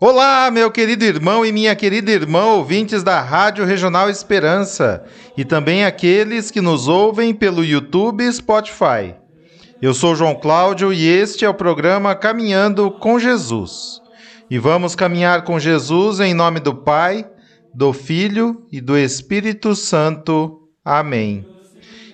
Olá, meu querido irmão e minha querida irmã, ouvintes da Rádio Regional Esperança e também aqueles que nos ouvem pelo YouTube e Spotify. Eu sou João Cláudio e este é o programa Caminhando com Jesus. E vamos caminhar com Jesus em nome do Pai, do Filho e do Espírito Santo. Amém.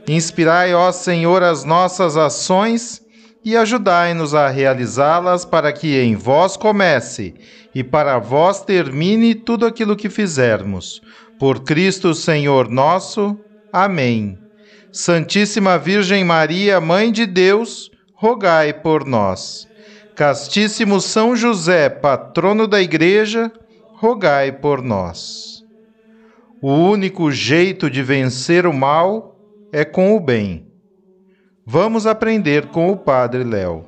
Inspirai, ó Senhor, as nossas ações e ajudai-nos a realizá-las para que em vós comece e para vós termine tudo aquilo que fizermos. Por Cristo Senhor nosso. Amém. Santíssima Virgem Maria, Mãe de Deus, rogai por nós. Castíssimo São José, patrono da Igreja, rogai por nós. O único jeito de vencer o mal é com o bem. Vamos aprender com o Padre Léo.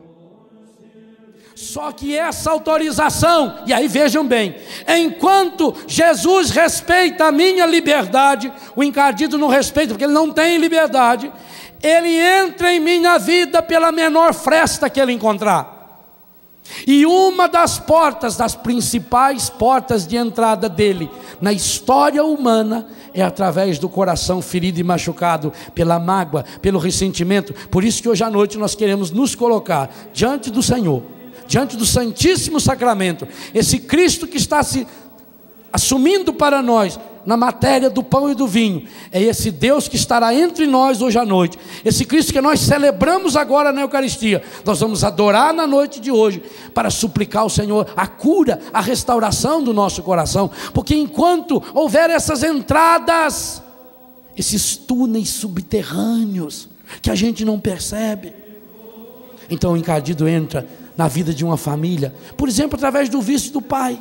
Só que essa autorização, e aí vejam bem, enquanto Jesus respeita a minha liberdade, o encardido não respeita, porque ele não tem liberdade, ele entra em minha vida pela menor fresta que ele encontrar. E uma das portas, das principais portas de entrada dele na história humana, é através do coração ferido e machucado pela mágoa, pelo ressentimento. Por isso que hoje à noite nós queremos nos colocar diante do Senhor, diante do Santíssimo Sacramento, esse Cristo que está se assumindo para nós na matéria do pão e do vinho. É esse Deus que estará entre nós hoje à noite. Esse Cristo que nós celebramos agora na Eucaristia. Nós vamos adorar na noite de hoje para suplicar ao Senhor a cura, a restauração do nosso coração. Porque enquanto houver essas entradas, esses túneis subterrâneos que a gente não percebe, então o encardido entra na vida de uma família, por exemplo, através do vício do pai.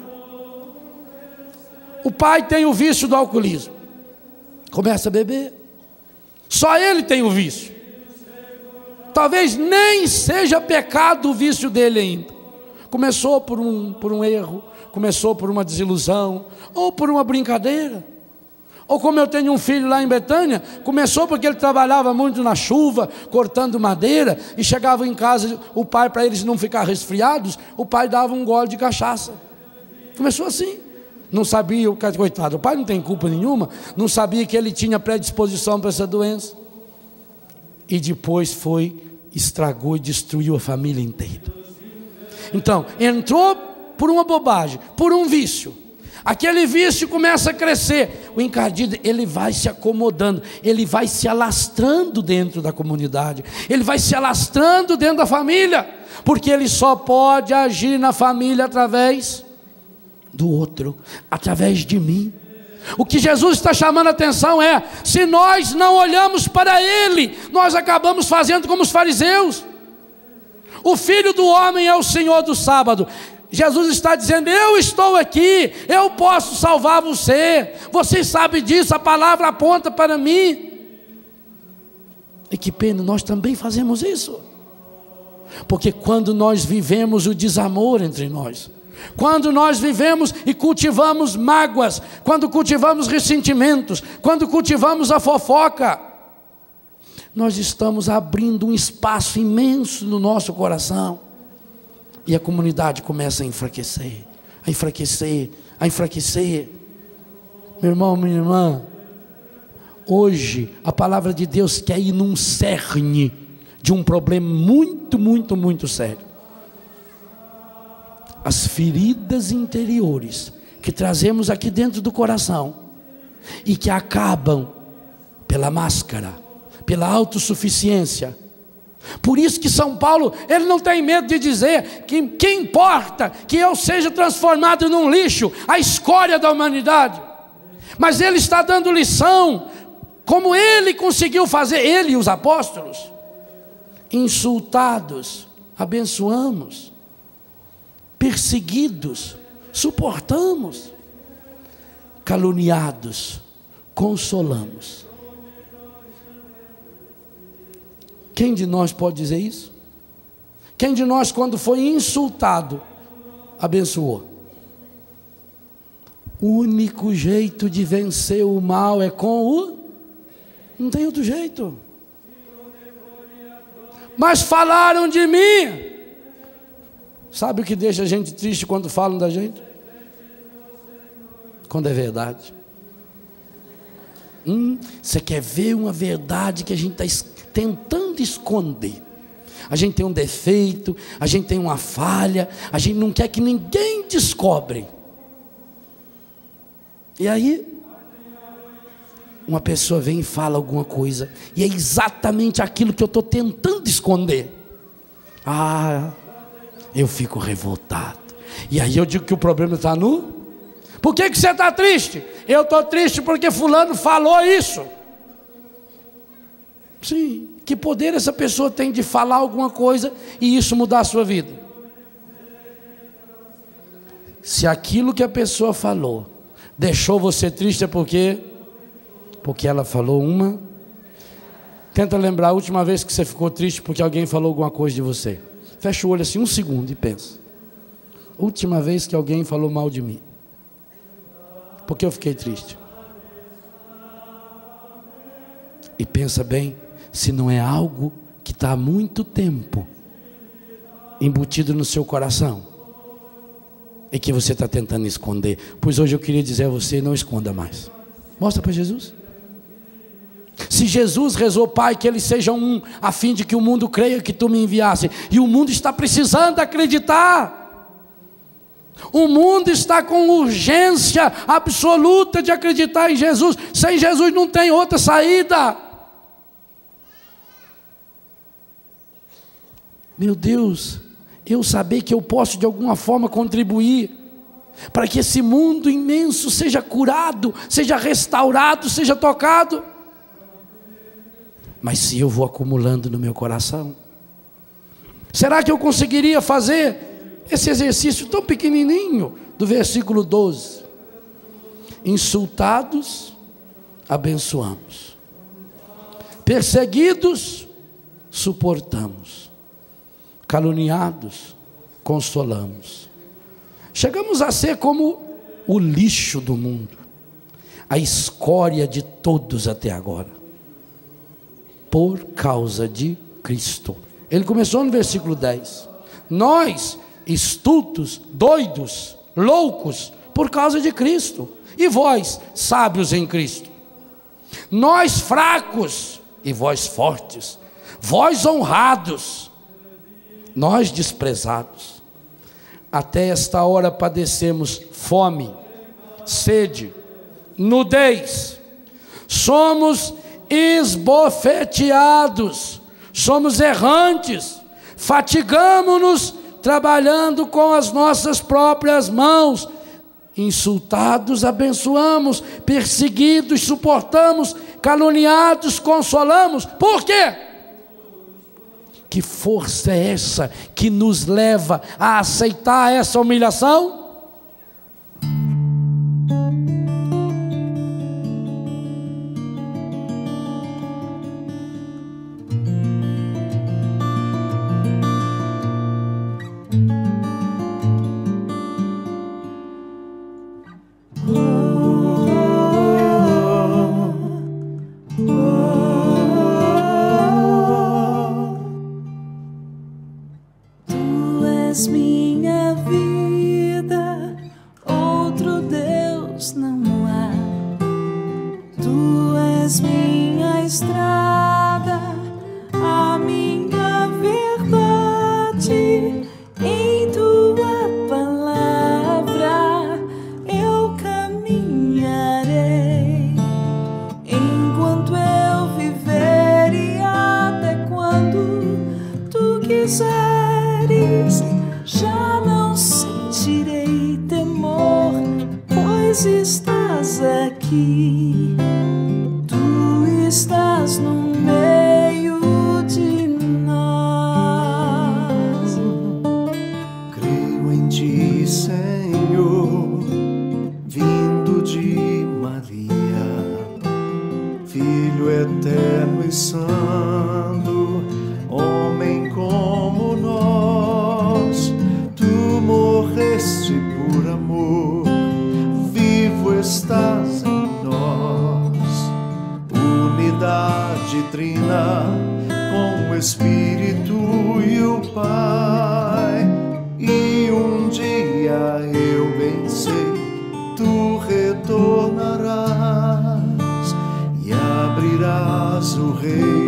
O pai tem o vício do alcoolismo. Começa a beber. Só ele tem o vício. Talvez nem seja pecado o vício dele ainda. Começou por um, por um erro, começou por uma desilusão, ou por uma brincadeira. Ou como eu tenho um filho lá em Betânia, começou porque ele trabalhava muito na chuva, cortando madeira, e chegava em casa, o pai, para eles não ficar resfriados, o pai dava um gole de cachaça. Começou assim não sabia, coitado, o pai não tem culpa nenhuma, não sabia que ele tinha predisposição para essa doença. E depois foi, estragou e destruiu a família inteira. Então, entrou por uma bobagem, por um vício. Aquele vício começa a crescer. O encardido, ele vai se acomodando, ele vai se alastrando dentro da comunidade, ele vai se alastrando dentro da família, porque ele só pode agir na família através do outro, através de mim. O que Jesus está chamando a atenção é: se nós não olhamos para Ele, nós acabamos fazendo como os fariseus. O filho do homem é o Senhor do sábado. Jesus está dizendo: Eu estou aqui, eu posso salvar você. Você sabe disso, a palavra aponta para mim. E que pena, nós também fazemos isso. Porque quando nós vivemos o desamor entre nós, quando nós vivemos e cultivamos mágoas, quando cultivamos ressentimentos, quando cultivamos a fofoca, nós estamos abrindo um espaço imenso no nosso coração. E a comunidade começa a enfraquecer, a enfraquecer, a enfraquecer. Meu irmão, minha irmã, hoje a palavra de Deus quer ir num cerne de um problema muito, muito, muito sério as feridas interiores que trazemos aqui dentro do coração e que acabam pela máscara, pela autossuficiência. Por isso que São Paulo, ele não tem medo de dizer que que importa que eu seja transformado num lixo, a escória da humanidade. Mas ele está dando lição como ele conseguiu fazer, ele e os apóstolos. Insultados, abençoamos perseguidos, suportamos, caluniados, consolamos. Quem de nós pode dizer isso? Quem de nós, quando foi insultado, abençoou? O único jeito de vencer o mal é com o. Não tem outro jeito. Mas falaram de mim. Sabe o que deixa a gente triste quando falam da gente? Quando é verdade. Hum, você quer ver uma verdade que a gente está tentando esconder? A gente tem um defeito, a gente tem uma falha, a gente não quer que ninguém descobre. E aí, uma pessoa vem e fala alguma coisa, e é exatamente aquilo que eu estou tentando esconder. Ah, eu fico revoltado. E aí eu digo que o problema está no. Por que, que você está triste? Eu estou triste porque Fulano falou isso. Sim, que poder essa pessoa tem de falar alguma coisa e isso mudar a sua vida? Se aquilo que a pessoa falou deixou você triste é porque porque ela falou uma Tenta lembrar a última vez que você ficou triste porque alguém falou alguma coisa de você. Fecha o olho assim um segundo e pensa. Última vez que alguém falou mal de mim. Porque eu fiquei triste. E pensa bem, se não é algo que está há muito tempo embutido no seu coração e que você está tentando esconder. Pois hoje eu queria dizer a você: não esconda mais. Mostra para Jesus. Se Jesus rezou, Pai, que eles sejam um, a fim de que o mundo creia que tu me enviasse, e o mundo está precisando acreditar. O mundo está com urgência absoluta de acreditar em Jesus. Sem Jesus não tem outra saída. Meu Deus, eu saber que eu posso de alguma forma contribuir para que esse mundo imenso seja curado, seja restaurado, seja tocado. Mas se eu vou acumulando no meu coração, será que eu conseguiria fazer esse exercício tão pequenininho do versículo 12? Insultados, abençoamos. Perseguidos, suportamos caluniados, consolamos. Chegamos a ser como o lixo do mundo, a escória de todos até agora, por causa de Cristo. Ele começou no versículo 10. Nós, estultos, doidos, loucos, por causa de Cristo. E vós, sábios em Cristo. Nós fracos e vós fortes. Vós honrados nós desprezados. Até esta hora padecemos fome, sede, nudez, somos esbofeteados, somos errantes, fatigamos-nos trabalhando com as nossas próprias mãos, insultados, abençoamos, perseguidos, suportamos, caluniados, consolamos. Por quê? Que força é essa que nos leva a aceitar essa humilhação? Unidade trina com o Espírito e o Pai, e um dia eu bem tu retornarás abrirás o reino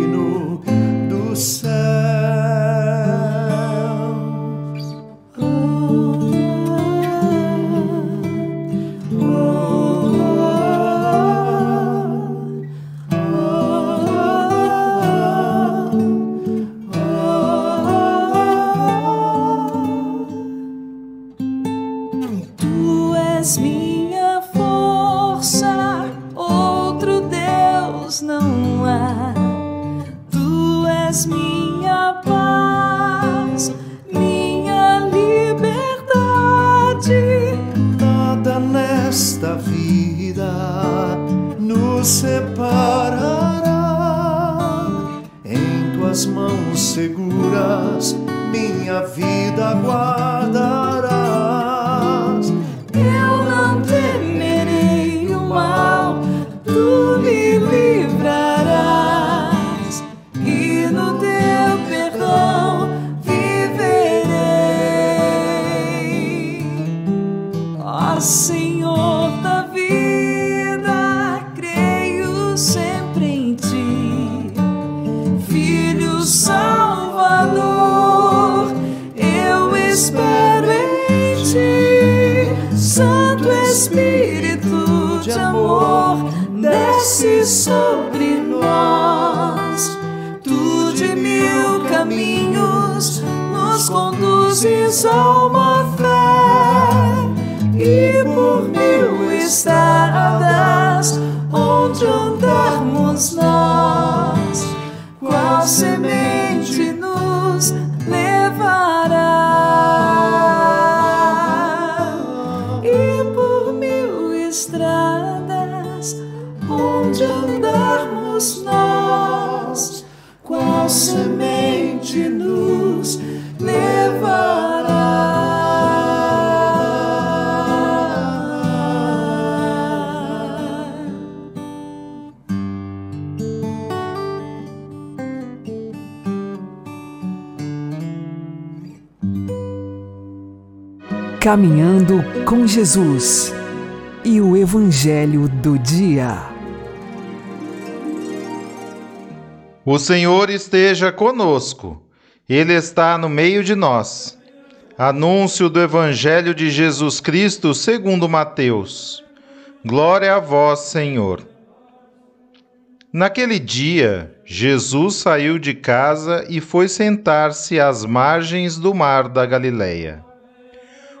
Caminhando com Jesus e o Evangelho do Dia. O Senhor esteja conosco, Ele está no meio de nós. Anúncio do Evangelho de Jesus Cristo segundo Mateus. Glória a vós, Senhor. Naquele dia, Jesus saiu de casa e foi sentar-se às margens do mar da Galileia.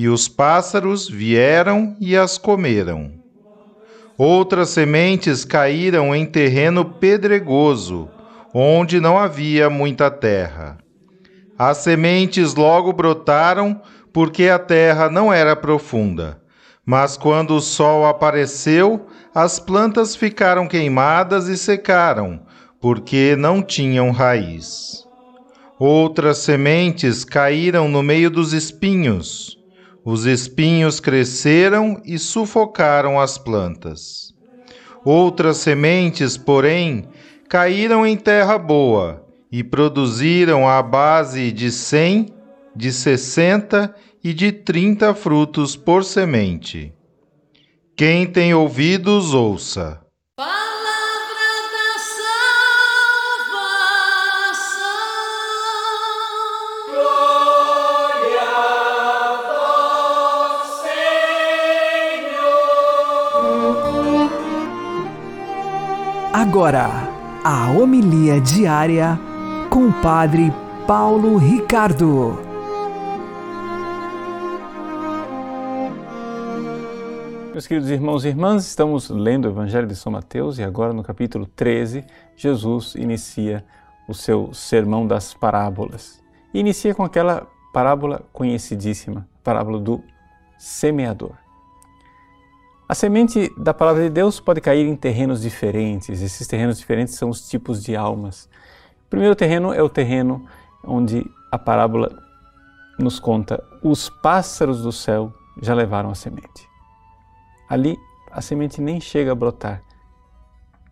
e os pássaros vieram e as comeram. Outras sementes caíram em terreno pedregoso, onde não havia muita terra. As sementes logo brotaram, porque a terra não era profunda. Mas quando o sol apareceu, as plantas ficaram queimadas e secaram, porque não tinham raiz. Outras sementes caíram no meio dos espinhos os espinhos cresceram e sufocaram as plantas. Outras sementes, porém, caíram em terra boa e produziram à base de cem, de sessenta e de trinta frutos por semente. Quem tem ouvidos, ouça. Agora, a homilia diária com o Padre Paulo Ricardo. Meus queridos irmãos e irmãs, estamos lendo o Evangelho de São Mateus e agora no capítulo 13, Jesus inicia o seu sermão das parábolas. E inicia com aquela parábola conhecidíssima, a parábola do semeador. A semente da palavra de Deus pode cair em terrenos diferentes. Esses terrenos diferentes são os tipos de almas. O primeiro terreno é o terreno onde a parábola nos conta: os pássaros do céu já levaram a semente. Ali a semente nem chega a brotar.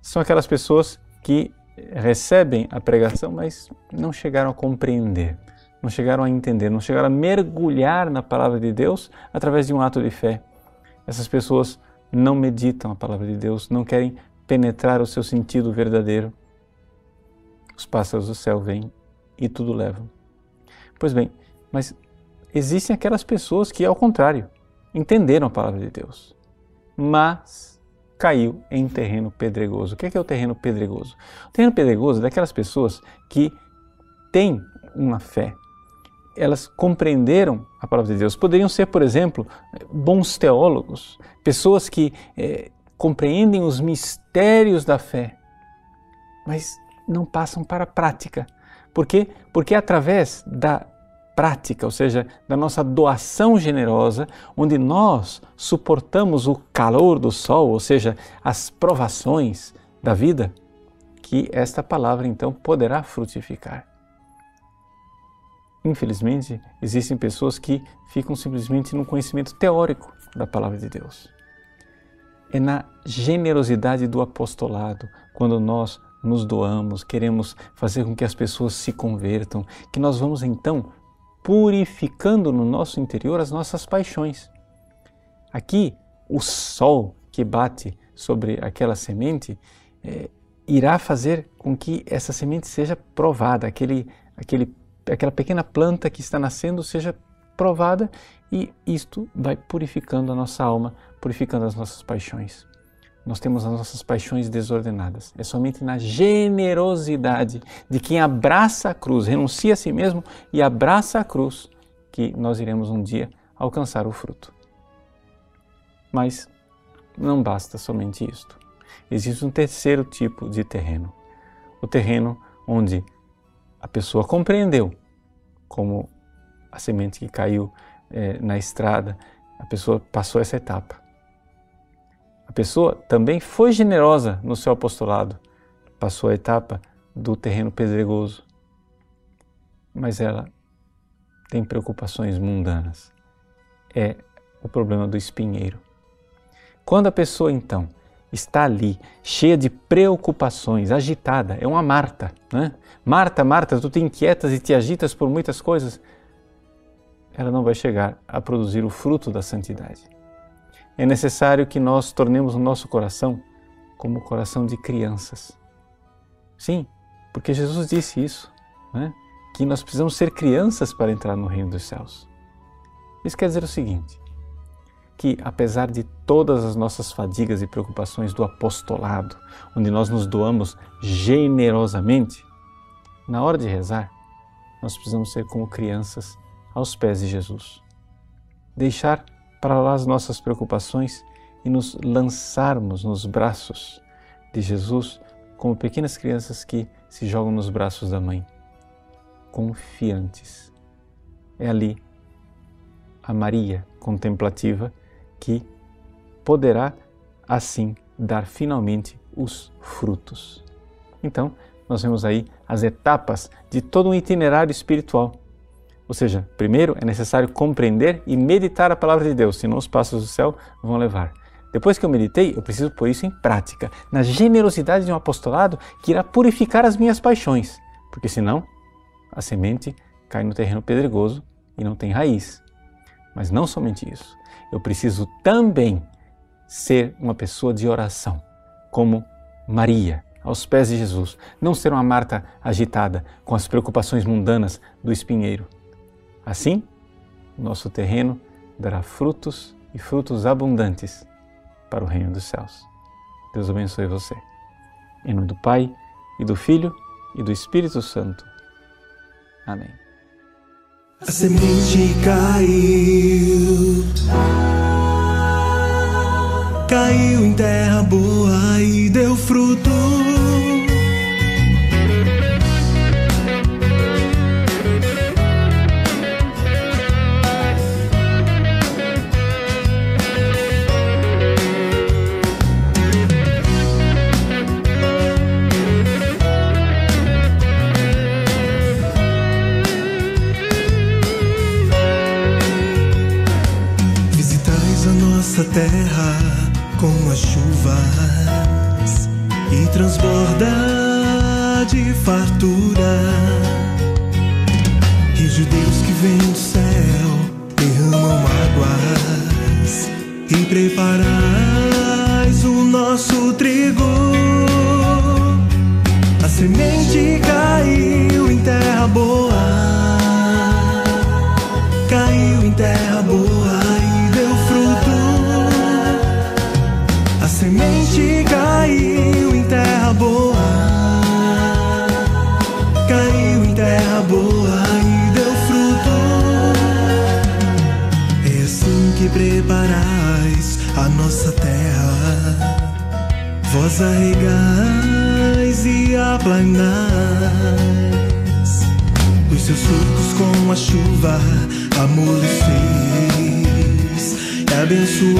São aquelas pessoas que recebem a pregação, mas não chegaram a compreender, não chegaram a entender, não chegaram a mergulhar na palavra de Deus através de um ato de fé. Essas pessoas não meditam a palavra de Deus, não querem penetrar o seu sentido verdadeiro. Os pássaros do céu vêm e tudo levam. Pois bem, mas existem aquelas pessoas que, ao contrário, entenderam a palavra de Deus, mas caiu em terreno pedregoso. O que é, que é o terreno pedregoso? O terreno pedregoso é daquelas pessoas que têm uma fé, elas compreenderam a palavra de Deus. Poderiam ser, por exemplo, bons teólogos, pessoas que é, compreendem os mistérios da fé, mas não passam para a prática. Por quê? Porque é através da prática, ou seja, da nossa doação generosa, onde nós suportamos o calor do sol, ou seja, as provações da vida, que esta palavra então poderá frutificar. Infelizmente, existem pessoas que ficam simplesmente no conhecimento teórico da palavra de Deus. É na generosidade do apostolado, quando nós nos doamos, queremos fazer com que as pessoas se convertam, que nós vamos então purificando no nosso interior as nossas paixões. Aqui, o sol que bate sobre aquela semente é, irá fazer com que essa semente seja provada, aquele, aquele aquela pequena planta que está nascendo seja provada e isto vai purificando a nossa alma, purificando as nossas paixões. Nós temos as nossas paixões desordenadas. É somente na generosidade de quem abraça a cruz, renuncia a si mesmo e abraça a cruz, que nós iremos um dia alcançar o fruto. Mas não basta somente isto. Existe um terceiro tipo de terreno. O terreno onde a pessoa compreendeu como a semente que caiu é, na estrada, a pessoa passou essa etapa. A pessoa também foi generosa no seu apostolado, passou a etapa do terreno pedregoso, mas ela tem preocupações mundanas. É o problema do espinheiro. Quando a pessoa então está ali, cheia de preocupações, agitada. É uma Marta, né? Marta, Marta, tu te inquietas e te agitas por muitas coisas. Ela não vai chegar a produzir o fruto da santidade. É necessário que nós tornemos o nosso coração como o coração de crianças. Sim, porque Jesus disse isso, né? que nós precisamos ser crianças para entrar no reino dos céus. Isso quer dizer o seguinte: que, apesar de todas as nossas fadigas e preocupações do apostolado, onde nós nos doamos generosamente, na hora de rezar, nós precisamos ser como crianças aos pés de Jesus. Deixar para lá as nossas preocupações e nos lançarmos nos braços de Jesus como pequenas crianças que se jogam nos braços da mãe, confiantes. É ali a Maria contemplativa que poderá assim dar finalmente os frutos. Então, nós vemos aí as etapas de todo um itinerário espiritual. Ou seja, primeiro é necessário compreender e meditar a palavra de Deus, senão os passos do céu vão levar. Depois que eu meditei, eu preciso pôr isso em prática, na generosidade de um apostolado que irá purificar as minhas paixões, porque senão a semente cai no terreno pedregoso e não tem raiz. Mas não somente isso, eu preciso também ser uma pessoa de oração, como Maria, aos pés de Jesus. Não ser uma Marta agitada com as preocupações mundanas do espinheiro. Assim, o nosso terreno dará frutos e frutos abundantes para o reino dos céus. Deus abençoe você. Em nome do Pai, e do Filho, e do Espírito Santo. Amém. A semente caiu. Caiu em terra boa e deu fruto. terra com as chuvas e transborda de fartura.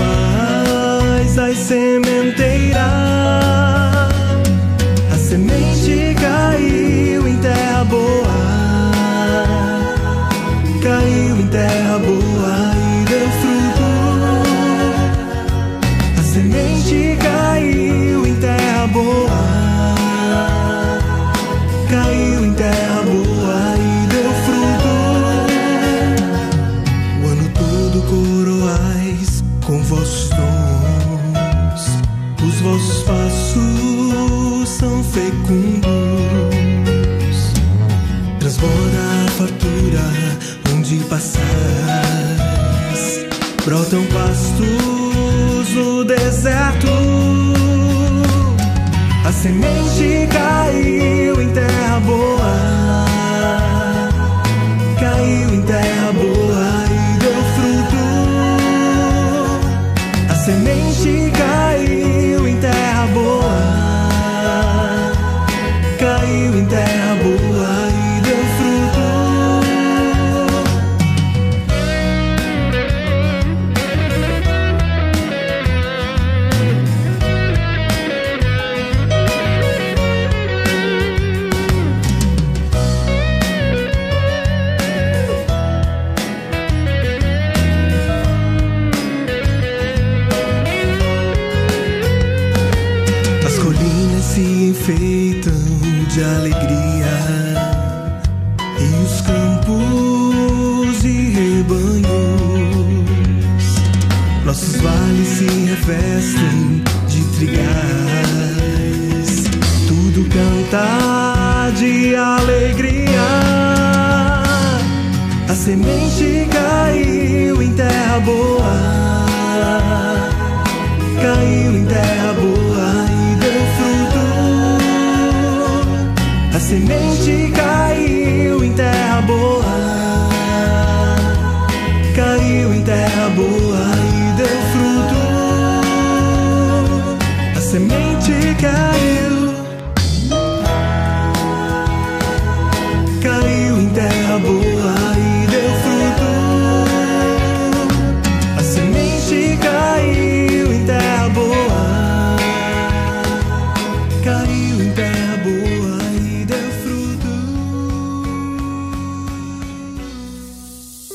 mais as sementeiras.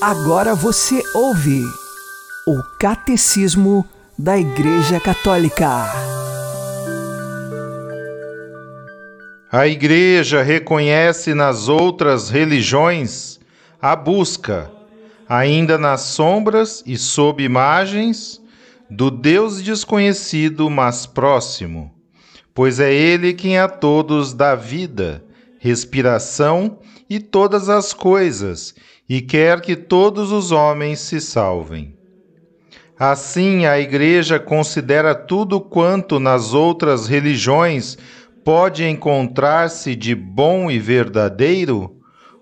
Agora você ouve o Catecismo da Igreja Católica. A Igreja reconhece nas outras religiões a busca, ainda nas sombras e sob imagens, do Deus desconhecido, mas próximo, pois é Ele quem a todos dá vida, respiração e todas as coisas e quer que todos os homens se salvem. Assim, a Igreja considera tudo quanto nas outras religiões pode encontrar-se de bom e verdadeiro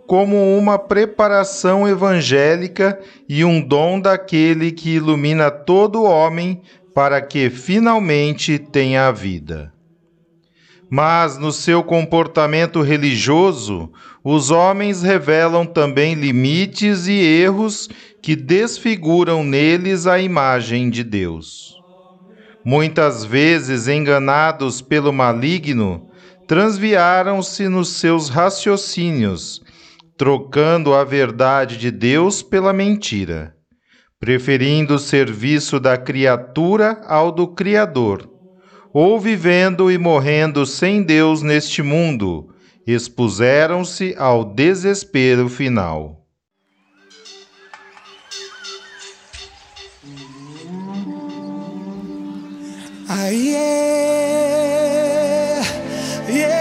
como uma preparação evangélica e um dom daquele que ilumina todo homem para que finalmente tenha a vida. Mas no seu comportamento religioso, os homens revelam também limites e erros que desfiguram neles a imagem de Deus. Muitas vezes enganados pelo maligno, transviaram-se nos seus raciocínios, trocando a verdade de Deus pela mentira, preferindo o serviço da criatura ao do Criador, ou vivendo e morrendo sem Deus neste mundo, expuseram-se ao desespero final. Aie, iera,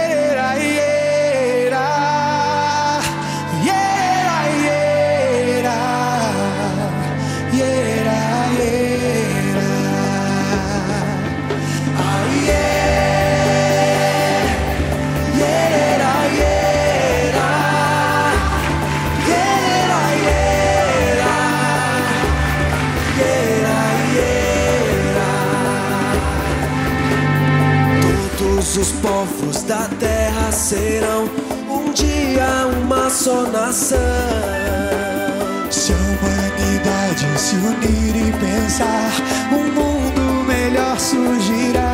da terra serão um dia uma só nação. Se a humanidade se unir e pensar, um mundo melhor surgirá.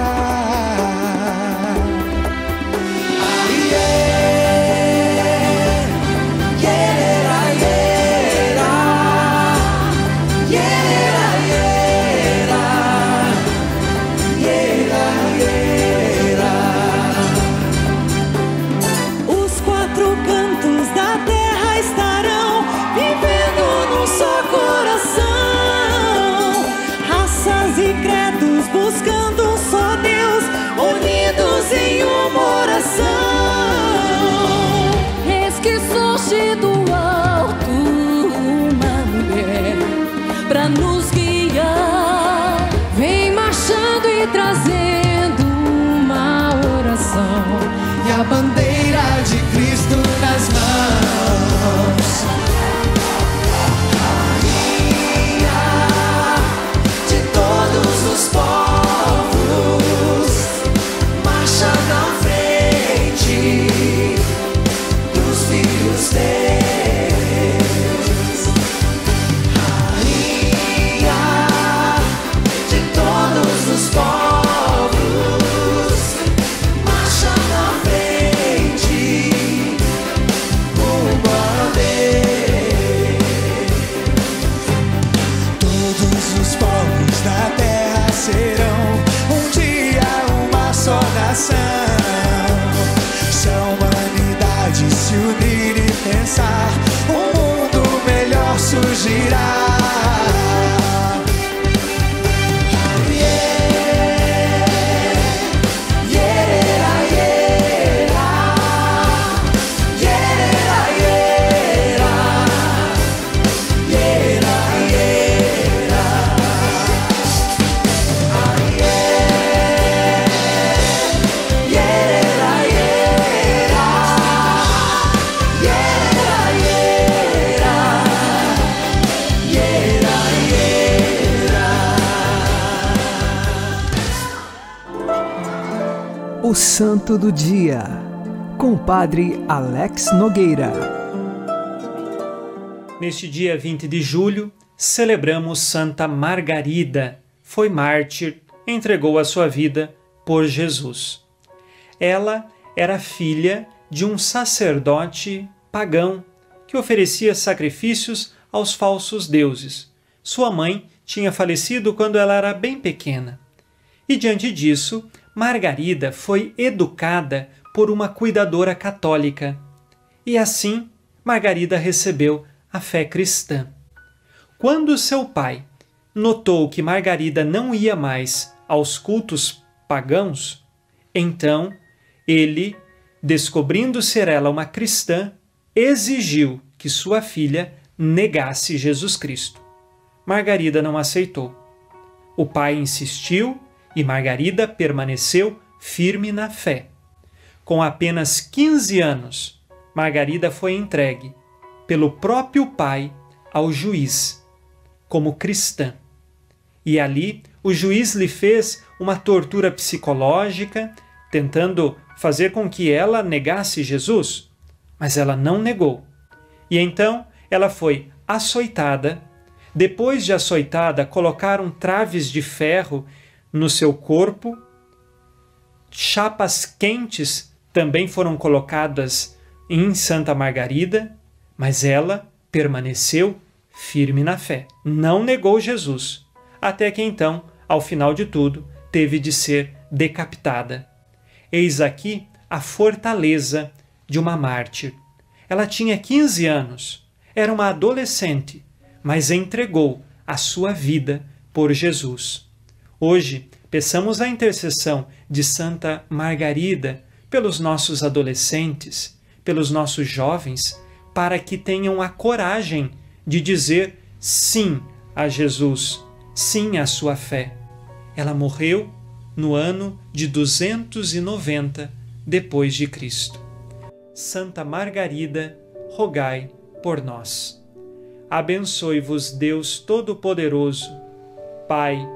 Do Dia, com o Padre Alex Nogueira. Neste dia 20 de julho, celebramos Santa Margarida. Foi mártir, entregou a sua vida por Jesus. Ela era filha de um sacerdote pagão que oferecia sacrifícios aos falsos deuses. Sua mãe tinha falecido quando ela era bem pequena. E diante disso, Margarida foi educada por uma cuidadora católica. E assim, Margarida recebeu a fé cristã. Quando seu pai notou que Margarida não ia mais aos cultos pagãos, então ele, descobrindo ser ela uma cristã, exigiu que sua filha negasse Jesus Cristo. Margarida não aceitou. O pai insistiu e Margarida permaneceu firme na fé. com apenas 15 anos, Margarida foi entregue pelo próprio pai ao juiz, como cristã. E ali o juiz lhe fez uma tortura psicológica, tentando fazer com que ela negasse Jesus, mas ela não negou. E então ela foi açoitada. Depois de açoitada, colocaram traves de ferro no seu corpo, chapas quentes também foram colocadas em Santa Margarida, mas ela permaneceu firme na fé, não negou Jesus, até que então, ao final de tudo, teve de ser decapitada. Eis aqui a fortaleza de uma mártir. Ela tinha 15 anos, era uma adolescente, mas entregou a sua vida por Jesus. Hoje, peçamos a intercessão de Santa Margarida pelos nossos adolescentes, pelos nossos jovens, para que tenham a coragem de dizer sim a Jesus, sim à sua fé. Ela morreu no ano de 290 depois de Cristo. Santa Margarida, rogai por nós. Abençoe-vos Deus Todo-Poderoso, Pai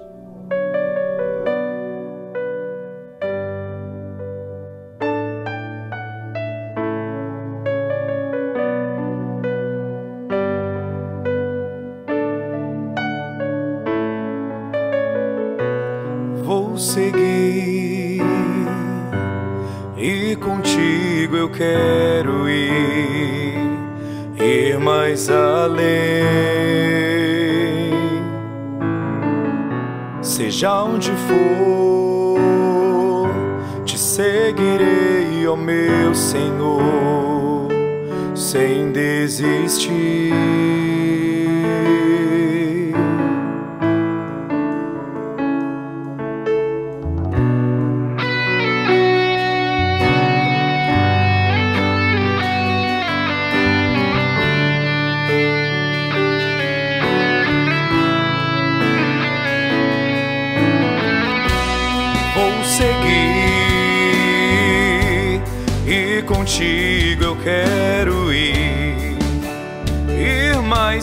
E contigo eu quero ir, ir mais além. Seja onde for, te seguirei, ó meu Senhor, sem desistir.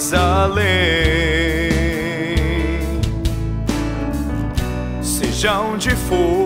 Mais além. Seja onde for,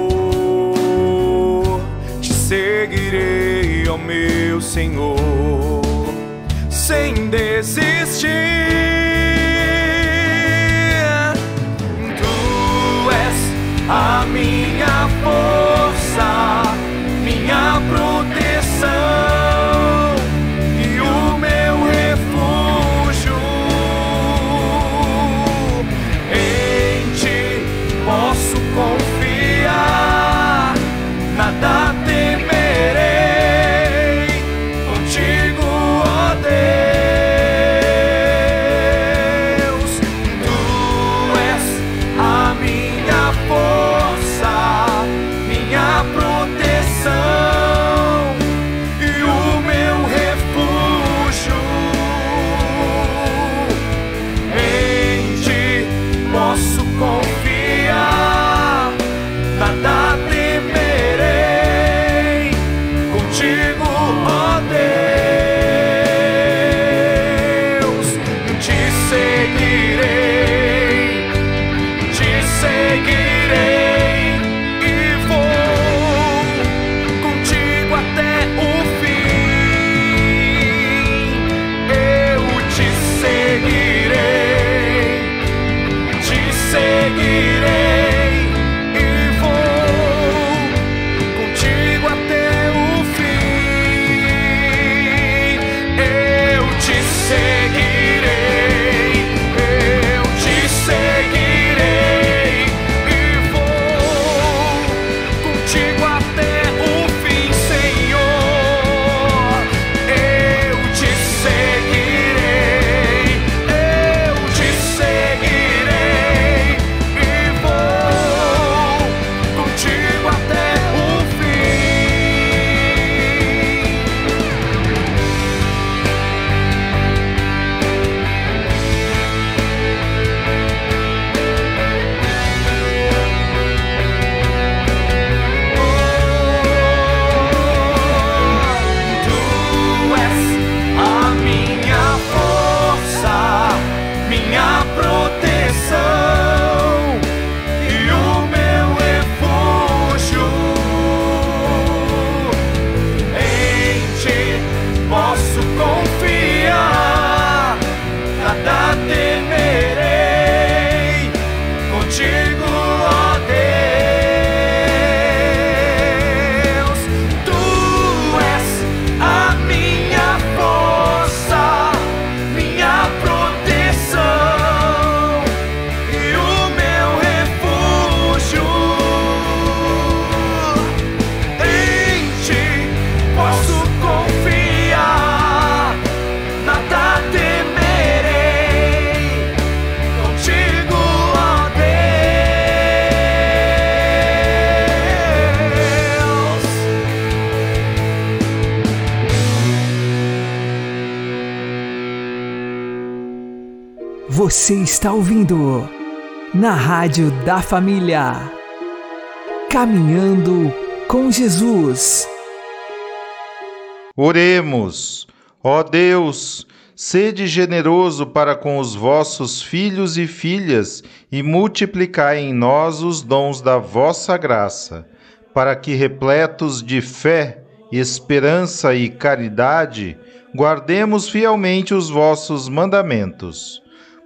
Você está ouvindo na Rádio da Família. Caminhando com Jesus. Oremos, ó Deus, sede generoso para com os vossos filhos e filhas e multiplicai em nós os dons da vossa graça, para que, repletos de fé, esperança e caridade, guardemos fielmente os vossos mandamentos.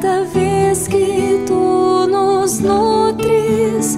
Cada vez que tu nos nutres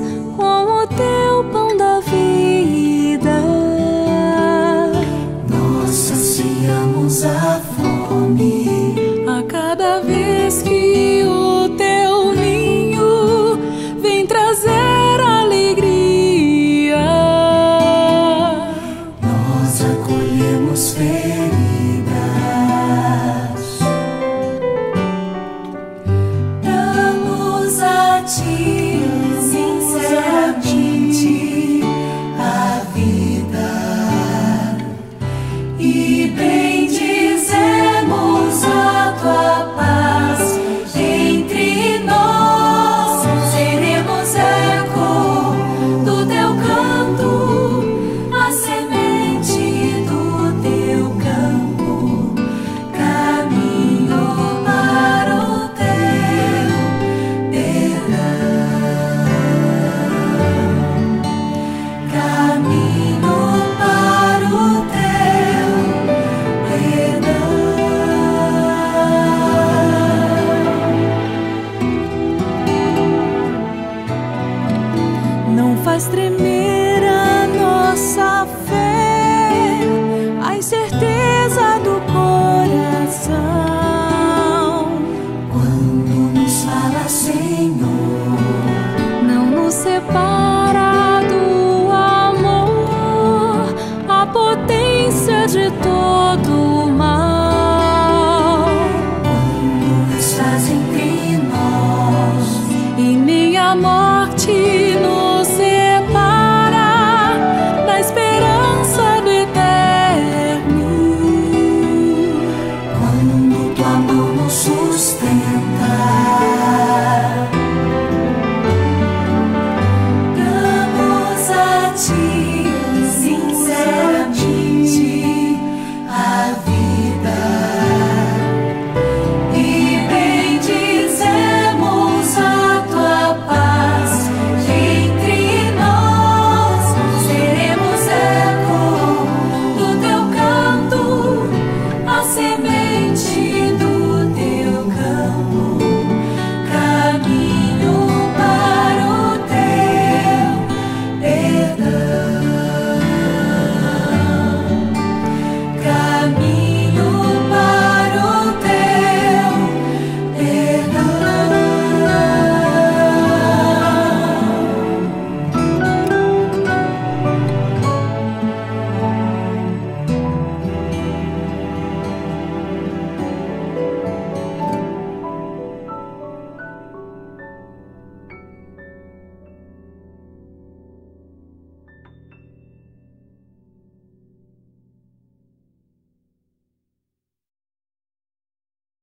cuando nos sustenta.